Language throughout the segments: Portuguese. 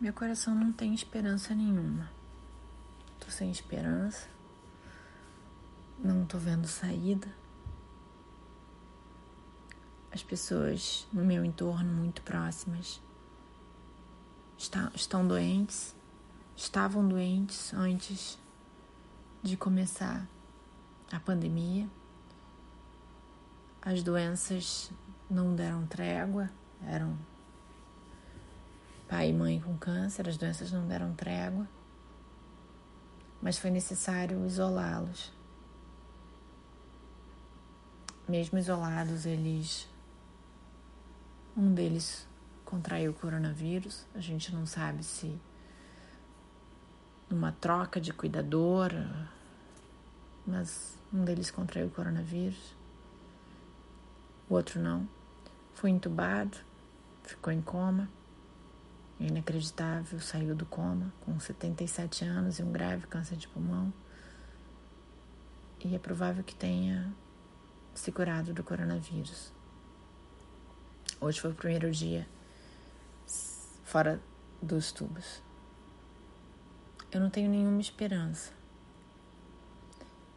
Meu coração não tem esperança nenhuma. Tô sem esperança. Não tô vendo saída. As pessoas no meu entorno, muito próximas, está, estão doentes, estavam doentes antes de começar a pandemia. As doenças não deram trégua, eram pai e mãe com câncer, as doenças não deram trégua, mas foi necessário isolá-los. Mesmo isolados, eles. Um deles contraiu o coronavírus, a gente não sabe se numa troca de cuidador, mas um deles contraiu o coronavírus, o outro não. Foi entubado, ficou em coma. Inacreditável, saiu do coma com 77 anos e um grave câncer de pulmão. E é provável que tenha se curado do coronavírus. Hoje foi o primeiro dia fora dos tubos. Eu não tenho nenhuma esperança.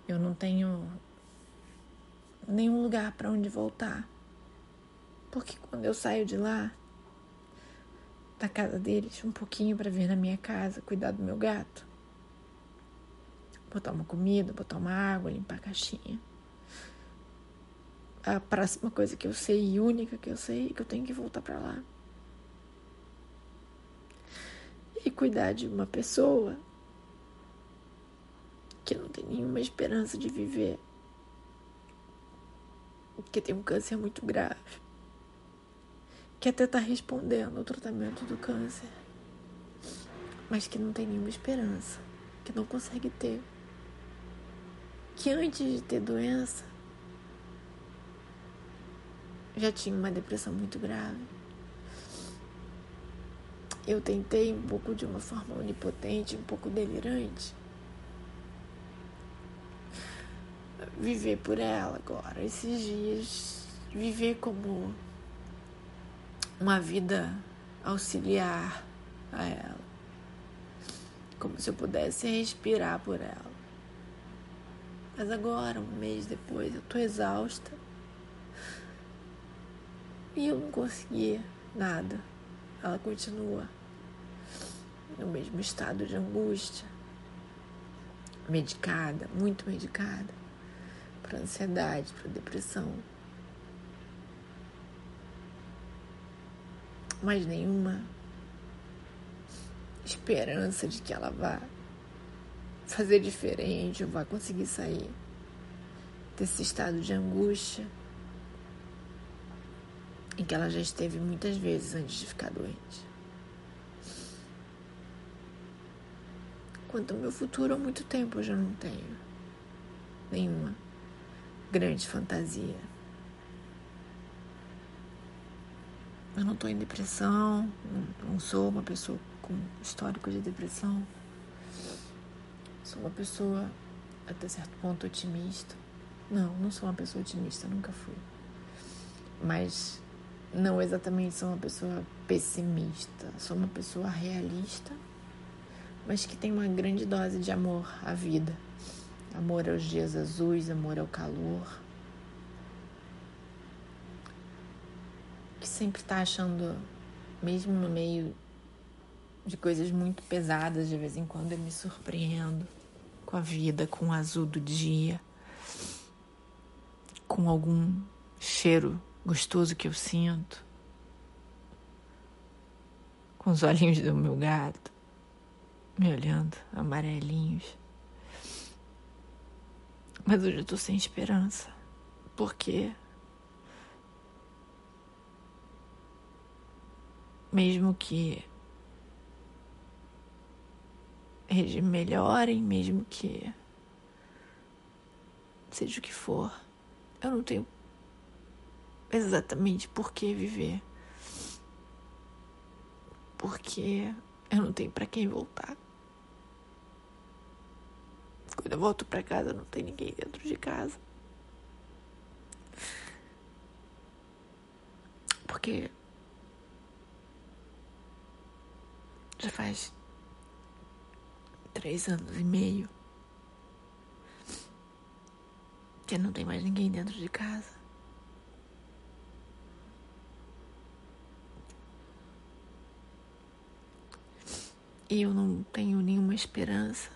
Eu não tenho nenhum lugar para onde voltar. Porque quando eu saio de lá, da casa deles um pouquinho para vir na minha casa cuidar do meu gato. Botar uma comida, botar uma água, limpar a caixinha. A próxima coisa que eu sei e única que eu sei é que eu tenho que voltar para lá. E cuidar de uma pessoa que não tem nenhuma esperança de viver. Que tem um câncer muito grave que até está respondendo ao tratamento do câncer, mas que não tem nenhuma esperança, que não consegue ter. Que antes de ter doença já tinha uma depressão muito grave. Eu tentei um pouco de uma forma onipotente, um pouco delirante, viver por ela agora, esses dias, viver como uma vida auxiliar a ela, como se eu pudesse respirar por ela. Mas agora, um mês depois, eu tô exausta e eu não consegui nada. Ela continua no mesmo estado de angústia, medicada, muito medicada, para ansiedade, para depressão. Mais nenhuma esperança de que ela vá fazer diferente ou vá conseguir sair desse estado de angústia em que ela já esteve muitas vezes antes de ficar doente. Quanto ao meu futuro, há muito tempo eu já não tenho nenhuma grande fantasia. Eu não estou em depressão, não sou uma pessoa com histórico de depressão. Sou uma pessoa até certo ponto otimista. Não, não sou uma pessoa otimista, nunca fui. Mas não exatamente sou uma pessoa pessimista. Sou uma pessoa realista, mas que tem uma grande dose de amor à vida. Amor aos dias azuis, amor ao calor, sempre está achando, mesmo no meio de coisas muito pesadas, de vez em quando eu me surpreendo com a vida, com o azul do dia, com algum cheiro gostoso que eu sinto, com os olhinhos do meu gato me olhando, amarelinhos. Mas hoje eu tô sem esperança. Por mesmo que melhorem, mesmo que seja o que for, eu não tenho exatamente por que viver. Porque eu não tenho para quem voltar. Quando eu volto para casa, não tem ninguém dentro de casa. Porque Já faz três anos e meio que não tem mais ninguém dentro de casa. E eu não tenho nenhuma esperança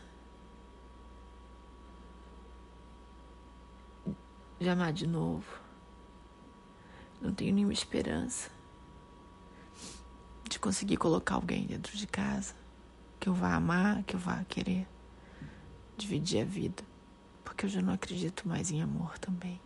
de amar de novo. Não tenho nenhuma esperança de conseguir colocar alguém dentro de casa que eu vá amar, que eu vá querer dividir a vida, porque eu já não acredito mais em amor também.